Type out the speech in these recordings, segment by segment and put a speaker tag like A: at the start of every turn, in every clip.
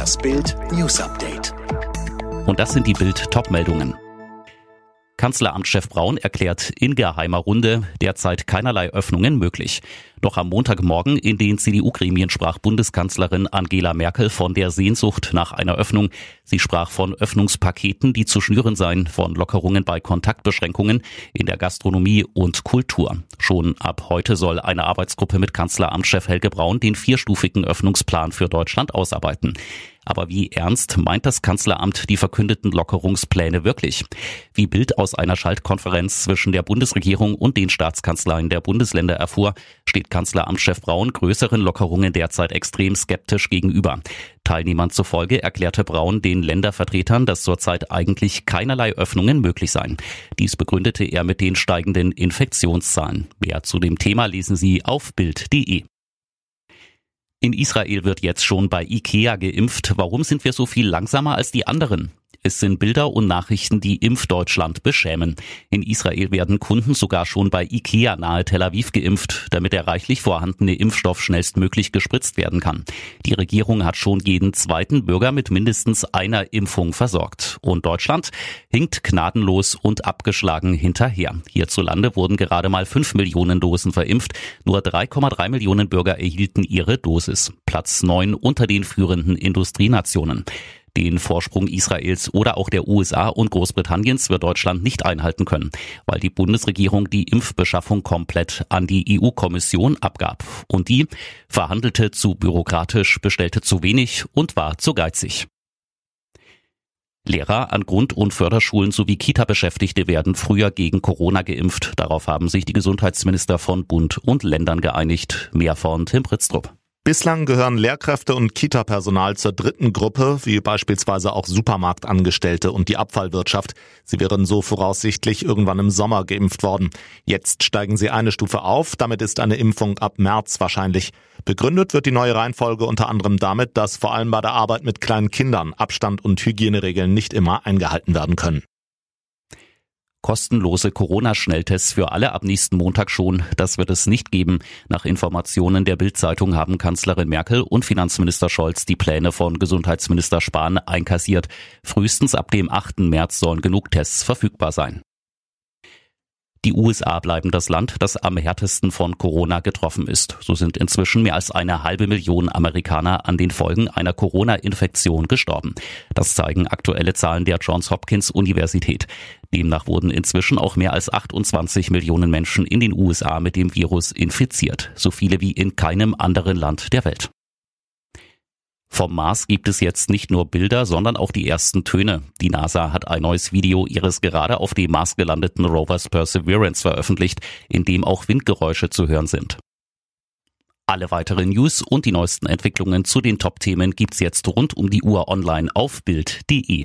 A: Das Bild News Update.
B: Und das sind die Bild Topmeldungen. Kanzleramtschef Braun erklärt in geheimer Runde derzeit keinerlei Öffnungen möglich. Doch am Montagmorgen in den CDU-Gremien sprach Bundeskanzlerin Angela Merkel von der Sehnsucht nach einer Öffnung. Sie sprach von Öffnungspaketen, die zu schnüren seien, von Lockerungen bei Kontaktbeschränkungen in der Gastronomie und Kultur. Schon ab heute soll eine Arbeitsgruppe mit Kanzleramtschef Helge Braun den vierstufigen Öffnungsplan für Deutschland ausarbeiten. Aber wie ernst meint das Kanzleramt die verkündeten Lockerungspläne wirklich? Wie Bild aus einer Schaltkonferenz zwischen der Bundesregierung und den Staatskanzleien der Bundesländer erfuhr, steht Kanzleramtschef Braun größeren Lockerungen derzeit extrem skeptisch gegenüber. Teilnehmern zufolge erklärte Braun den Ländervertretern, dass zurzeit eigentlich keinerlei Öffnungen möglich seien. Dies begründete er mit den steigenden Infektionszahlen. Mehr zu dem Thema lesen Sie auf Bild.de. In Israel wird jetzt schon bei IKEA geimpft. Warum sind wir so viel langsamer als die anderen? Es sind Bilder und Nachrichten, die Impfdeutschland beschämen. In Israel werden Kunden sogar schon bei Ikea nahe Tel Aviv geimpft, damit der reichlich vorhandene Impfstoff schnellstmöglich gespritzt werden kann. Die Regierung hat schon jeden zweiten Bürger mit mindestens einer Impfung versorgt. Und Deutschland hinkt gnadenlos und abgeschlagen hinterher. Hierzulande wurden gerade mal fünf Millionen Dosen verimpft. Nur 3,3 Millionen Bürger erhielten ihre Dosis. Platz neun unter den führenden Industrienationen. Den Vorsprung Israels oder auch der USA und Großbritanniens wird Deutschland nicht einhalten können, weil die Bundesregierung die Impfbeschaffung komplett an die EU-Kommission abgab. Und die verhandelte zu bürokratisch, bestellte zu wenig und war zu geizig. Lehrer an Grund- und Förderschulen sowie Kita-Beschäftigte werden früher gegen Corona geimpft. Darauf haben sich die Gesundheitsminister von Bund und Ländern geeinigt. Mehr von Tim Pritztrup.
C: Bislang gehören Lehrkräfte und Kita-Personal zur dritten Gruppe, wie beispielsweise auch Supermarktangestellte und die Abfallwirtschaft. Sie wären so voraussichtlich irgendwann im Sommer geimpft worden. Jetzt steigen sie eine Stufe auf, damit ist eine Impfung ab März wahrscheinlich. Begründet wird die neue Reihenfolge unter anderem damit, dass vor allem bei der Arbeit mit kleinen Kindern Abstand und Hygieneregeln nicht immer eingehalten werden können.
B: Kostenlose Corona-Schnelltests für alle ab nächsten Montag schon. Das wird es nicht geben. Nach Informationen der Bild-Zeitung haben Kanzlerin Merkel und Finanzminister Scholz die Pläne von Gesundheitsminister Spahn einkassiert. Frühestens ab dem 8. März sollen genug Tests verfügbar sein. Die USA bleiben das Land, das am härtesten von Corona getroffen ist. So sind inzwischen mehr als eine halbe Million Amerikaner an den Folgen einer Corona-Infektion gestorben. Das zeigen aktuelle Zahlen der Johns Hopkins Universität. Demnach wurden inzwischen auch mehr als 28 Millionen Menschen in den USA mit dem Virus infiziert. So viele wie in keinem anderen Land der Welt. Vom Mars gibt es jetzt nicht nur Bilder, sondern auch die ersten Töne. Die NASA hat ein neues Video ihres gerade auf dem Mars gelandeten Rovers Perseverance veröffentlicht, in dem auch Windgeräusche zu hören sind. Alle weiteren News und die neuesten Entwicklungen zu den Top-Themen gibt's jetzt rund um die Uhr online auf Bild.de.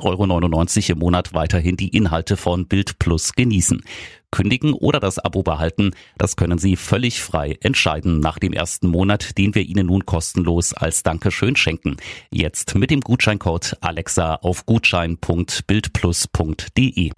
B: 7,99 Euro im Monat weiterhin die Inhalte von Bild Plus genießen. Kündigen oder das Abo behalten, das können Sie völlig frei entscheiden nach dem ersten Monat, den wir Ihnen nun kostenlos als Dankeschön schenken. Jetzt mit dem Gutscheincode Alexa auf gutschein.bildplus.de.